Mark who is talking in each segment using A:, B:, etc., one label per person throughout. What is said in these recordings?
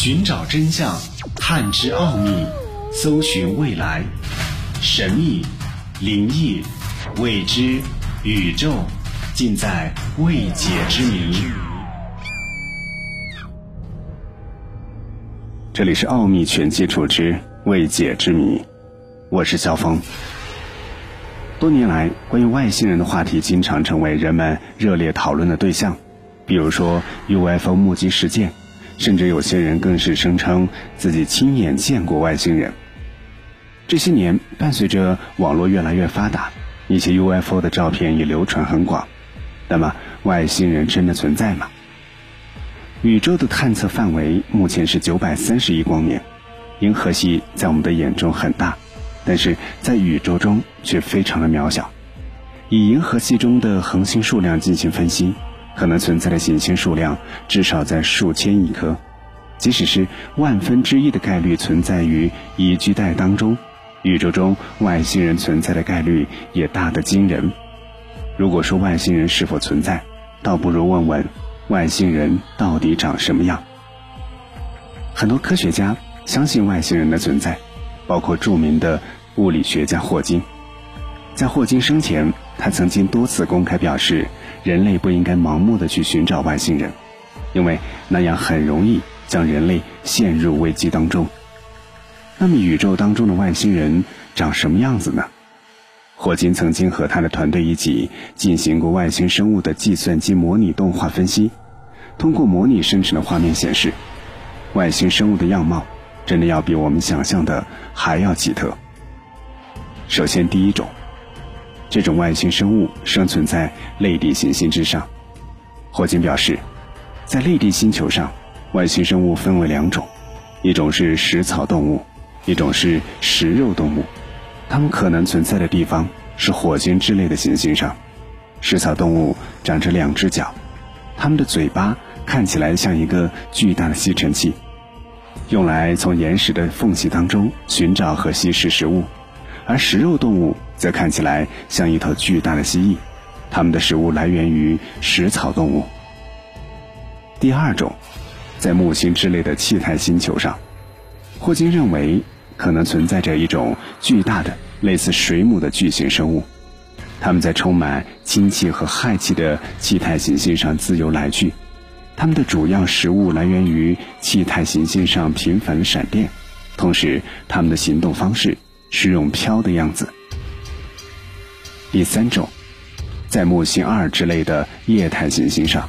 A: 寻找真相，探知奥秘，搜寻未来，神秘、灵异、未知、宇宙，尽在未解之谜。这里是《奥秘全接触之未解之谜》，我是肖峰。多年来，关于外星人的话题经常成为人们热烈讨论的对象，比如说 UFO 目击事件。甚至有些人更是声称自己亲眼见过外星人。这些年，伴随着网络越来越发达，一些 UFO 的照片也流传很广。那么，外星人真的存在吗？宇宙的探测范围目前是九百三十亿光年，银河系在我们的眼中很大，但是在宇宙中却非常的渺小。以银河系中的恒星数量进行分析。可能存在的行星数量至少在数千亿颗，即使是万分之一的概率存在于宜居带当中，宇宙中外星人存在的概率也大得惊人。如果说外星人是否存在，倒不如问问外星人到底长什么样。很多科学家相信外星人的存在，包括著名的物理学家霍金。在霍金生前，他曾经多次公开表示。人类不应该盲目的去寻找外星人，因为那样很容易将人类陷入危机当中。那么，宇宙当中的外星人长什么样子呢？霍金曾经和他的团队一起进行过外星生物的计算机模拟动画分析，通过模拟生成的画面显示，外星生物的样貌真的要比我们想象的还要奇特。首先，第一种。这种外星生物生存在类地行星之上。霍金表示，在类地星球上，外星生物分为两种，一种是食草动物，一种是食肉动物。它们可能存在的地方是火星之类的行星上。食草动物长着两只脚，它们的嘴巴看起来像一个巨大的吸尘器，用来从岩石的缝隙当中寻找和吸食食物。而食肉动物则看起来像一头巨大的蜥蜴，它们的食物来源于食草动物。第二种，在木星之类的气态星球上，霍金认为可能存在着一种巨大的类似水母的巨型生物，它们在充满氢气和氦气的气态行星上自由来去，它们的主要食物来源于气态行星上频繁的闪电，同时它们的行动方式。是用飘的样子。第三种，在木星二之类的液态行星上，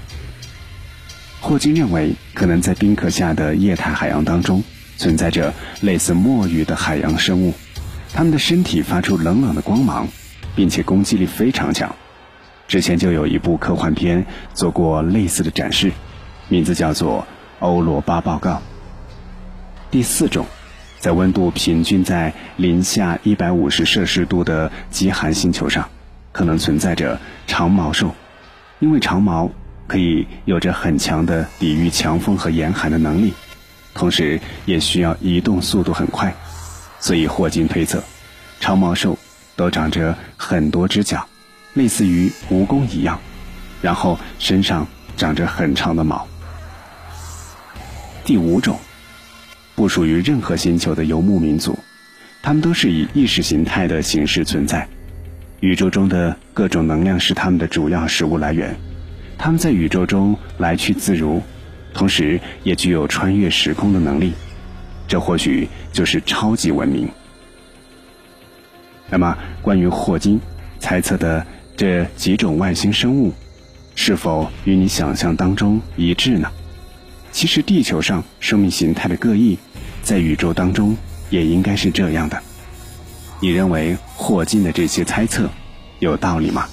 A: 霍金认为可能在冰壳下的液态海洋当中存在着类似墨鱼的海洋生物，它们的身体发出冷冷的光芒，并且攻击力非常强。之前就有一部科幻片做过类似的展示，名字叫做《欧罗巴报告》。第四种。在温度平均在零下一百五十摄氏度的极寒星球上，可能存在着长毛兽，因为长毛可以有着很强的抵御强风和严寒的能力，同时也需要移动速度很快，所以霍金推测，长毛兽都长着很多只脚，类似于蜈蚣一样，然后身上长着很长的毛。第五种。不属于任何星球的游牧民族，他们都是以意识形态的形式存在。宇宙中的各种能量是他们的主要食物来源。他们在宇宙中来去自如，同时也具有穿越时空的能力。这或许就是超级文明。那么，关于霍金猜测的这几种外星生物，是否与你想象当中一致呢？其实，地球上生命形态的各异。在宇宙当中，也应该是这样的。你认为霍金的这些猜测有道理吗？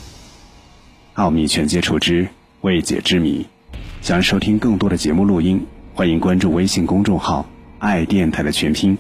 A: 奥秘全接触之未解之谜，想收听更多的节目录音，欢迎关注微信公众号“爱电台”的全拼。